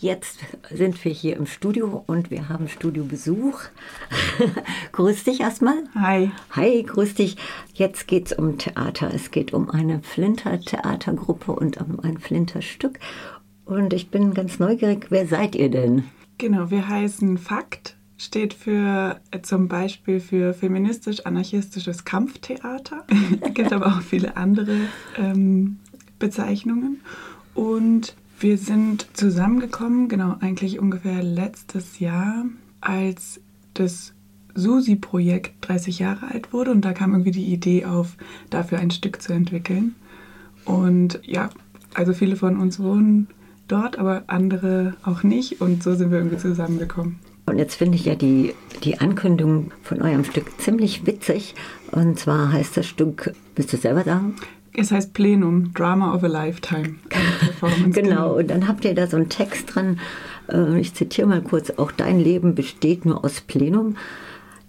Jetzt sind wir hier im Studio und wir haben Studiobesuch. grüß dich erstmal. Hi. Hi, grüß dich. Jetzt geht es um Theater. Es geht um eine Flinter-Theatergruppe und um ein Flinter-Stück. Und ich bin ganz neugierig, wer seid ihr denn? Genau, wir heißen Fakt, steht für äh, zum Beispiel für feministisch-anarchistisches Kampftheater. es gibt aber auch viele andere ähm, Bezeichnungen. Und wir sind zusammengekommen, genau, eigentlich ungefähr letztes Jahr, als das Susi-Projekt 30 Jahre alt wurde und da kam irgendwie die Idee auf, dafür ein Stück zu entwickeln. Und ja, also viele von uns wohnen dort, aber andere auch nicht und so sind wir irgendwie zusammengekommen. Und jetzt finde ich ja die, die Ankündigung von eurem Stück ziemlich witzig. Und zwar heißt das Stück, willst du es selber sagen? Es heißt Plenum, Drama of a Lifetime. genau, und dann habt ihr da so einen Text dran. Äh, ich zitiere mal kurz, auch dein Leben besteht nur aus Plenum.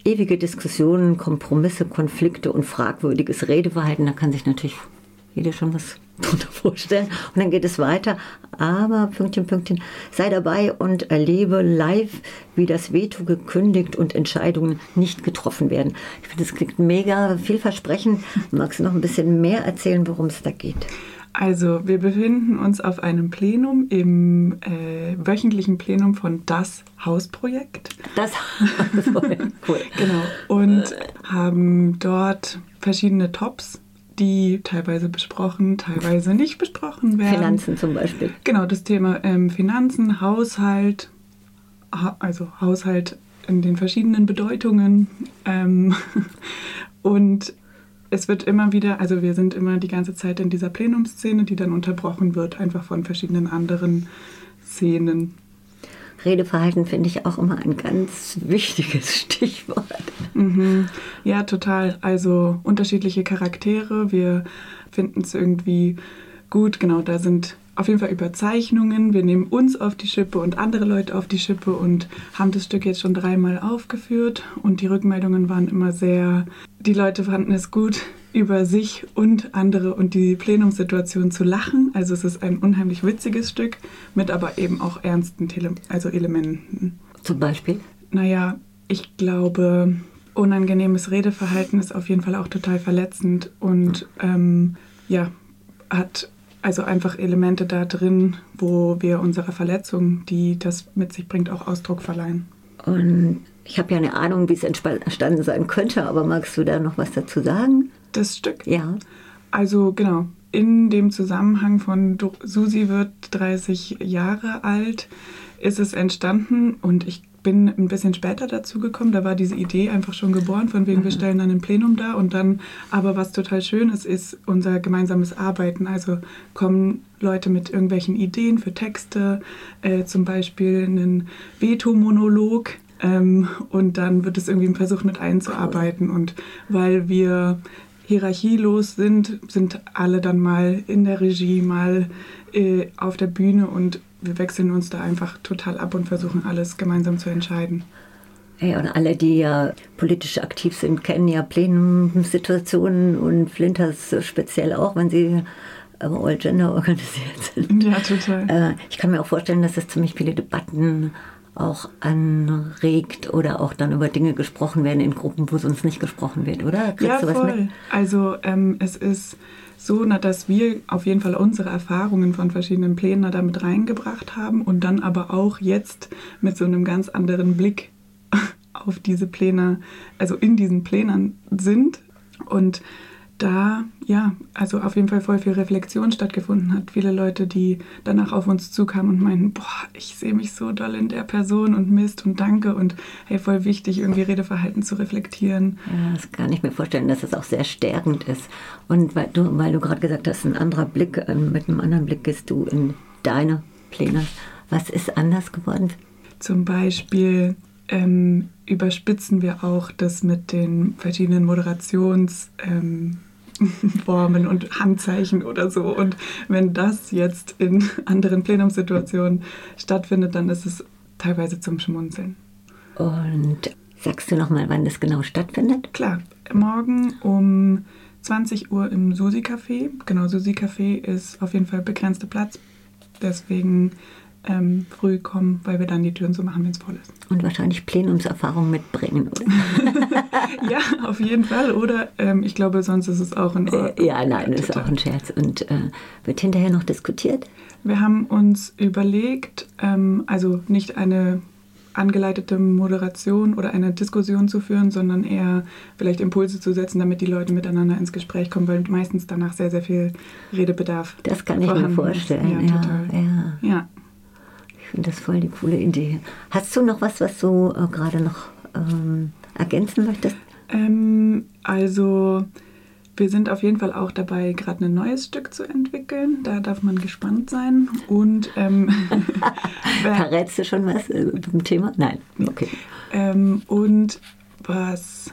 Ewige Diskussionen, Kompromisse, Konflikte und fragwürdiges Redeverhalten, da kann sich natürlich jeder schon was drunter vorstellen. Und dann geht es weiter. Aber, Pünktchen, Pünktchen, sei dabei und erlebe live, wie das Veto gekündigt und Entscheidungen nicht getroffen werden. Ich finde, das klingt mega vielversprechend. Magst du noch ein bisschen mehr erzählen, worum es da geht? Also, wir befinden uns auf einem Plenum, im äh, wöchentlichen Plenum von Das Hausprojekt. Das Hausprojekt, cool. genau. Und haben dort verschiedene Tops die teilweise besprochen, teilweise nicht besprochen werden. Finanzen zum Beispiel. Genau, das Thema ähm, Finanzen, Haushalt, ha also Haushalt in den verschiedenen Bedeutungen. Ähm, und es wird immer wieder, also wir sind immer die ganze Zeit in dieser Plenumsszene, die dann unterbrochen wird, einfach von verschiedenen anderen Szenen. Redeverhalten finde ich auch immer ein ganz wichtiges Stichwort. Mhm. Ja, total. Also unterschiedliche Charaktere. Wir finden es irgendwie gut. Genau, da sind auf jeden Fall Überzeichnungen. Wir nehmen uns auf die Schippe und andere Leute auf die Schippe und haben das Stück jetzt schon dreimal aufgeführt. Und die Rückmeldungen waren immer sehr, die Leute fanden es gut, über sich und andere und die Plenumssituation zu lachen. Also es ist ein unheimlich witziges Stück mit aber eben auch ernsten Tele also Elementen. Zum Beispiel? Naja, ich glaube, unangenehmes Redeverhalten ist auf jeden Fall auch total verletzend und ähm, ja, hat also einfach Elemente da drin, wo wir unserer Verletzung, die das mit sich bringt, auch Ausdruck verleihen. Und ich habe ja eine Ahnung, wie es entstanden sein könnte, aber magst du da noch was dazu sagen? Das Stück? Ja. Also genau, in dem Zusammenhang von Susi wird 30 Jahre alt ist es entstanden und ich bin ein bisschen später dazu gekommen. Da war diese Idee einfach schon geboren, von wegen wir mhm. stellen dann ein Plenum da und dann, aber was total schön ist, ist unser gemeinsames Arbeiten. Also kommen Leute mit irgendwelchen Ideen für Texte, äh, zum Beispiel einen Veto-Monolog. Ähm, und dann wird es irgendwie versucht mit einzuarbeiten. Und weil wir hierarchielos sind, sind alle dann mal in der Regie, mal äh, auf der Bühne und wir wechseln uns da einfach total ab und versuchen alles gemeinsam zu entscheiden. Ja, und alle, die ja politisch aktiv sind, kennen ja Plenumsituationen und Flinters speziell auch, wenn sie all gender organisiert sind. Ja, total. Äh, ich kann mir auch vorstellen, dass es ziemlich viele Debatten auch anregt oder auch dann über Dinge gesprochen werden in Gruppen, wo sonst nicht gesprochen wird, oder? Kriegst ja, voll. Also ähm, es ist so, na, dass wir auf jeden Fall unsere Erfahrungen von verschiedenen Plänen damit reingebracht haben und dann aber auch jetzt mit so einem ganz anderen Blick auf diese Pläne, also in diesen Plänen sind und da, ja, also auf jeden Fall voll viel Reflexion stattgefunden hat. Viele Leute, die danach auf uns zukamen und meinten, boah, ich sehe mich so doll in der Person und Mist und danke und hey, voll wichtig, irgendwie Redeverhalten zu reflektieren. Ja, das kann ich mir vorstellen, dass es auch sehr stärkend ist. Und weil du, weil du gerade gesagt hast, ein anderer Blick, ähm, mit einem anderen Blick gehst du in deine Pläne. Was ist anders geworden? Zum Beispiel ähm, überspitzen wir auch das mit den verschiedenen Moderations- ähm, Formen und Handzeichen oder so. Und wenn das jetzt in anderen Plenumssituationen stattfindet, dann ist es teilweise zum Schmunzeln. Und sagst du nochmal, wann das genau stattfindet? Klar, morgen um 20 Uhr im Susi Café. Genau, Susi Café ist auf jeden Fall begrenzter Platz. Deswegen ähm, früh kommen, weil wir dann die Türen so machen, wenn es voll ist. Und wahrscheinlich Plenumserfahrung mitbringen, oder? ja, auf jeden Fall. Oder ähm, ich glaube, sonst ist es auch in Äh, ja, nein, das ist auch ein Scherz. Und äh, wird hinterher noch diskutiert? Wir haben uns überlegt, ähm, also nicht eine angeleitete Moderation oder eine Diskussion zu führen, sondern eher vielleicht Impulse zu setzen, damit die Leute miteinander ins Gespräch kommen, weil meistens danach sehr, sehr viel Redebedarf Das kann ich mir ist. vorstellen. Ja, Ja, total. ja. Ja. Ich finde das voll die coole Idee. Hast du noch was, was du äh, gerade noch ähm, ergänzen möchtest? Ähm, also wir sind auf jeden Fall auch dabei, gerade ein neues Stück zu entwickeln. Da darf man gespannt sein. Und ähm, Verrätst du schon was äh, zum Thema? Nein. Okay. Ähm, und was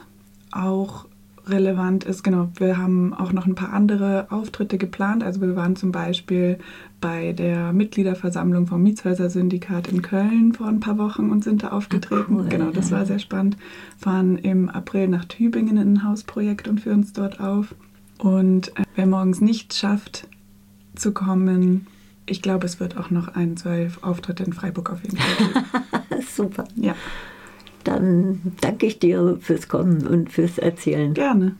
auch relevant ist, genau, wir haben auch noch ein paar andere Auftritte geplant. Also wir waren zum Beispiel bei der Mitgliederversammlung vom Mietshäuser-Syndikat in Köln vor ein paar Wochen und sind da aufgetreten. cool, genau, das ja. war sehr spannend. Fahren im April nach Tübingen in ein Hausprojekt und führen es dort auf. Und äh, wer morgens nicht schafft zu kommen, ich glaube, es wird auch noch ein, zwei Auftritte in Freiburg auf jeden Fall. Super. ja, Dann danke ich dir fürs Kommen und fürs Erzählen. gerne.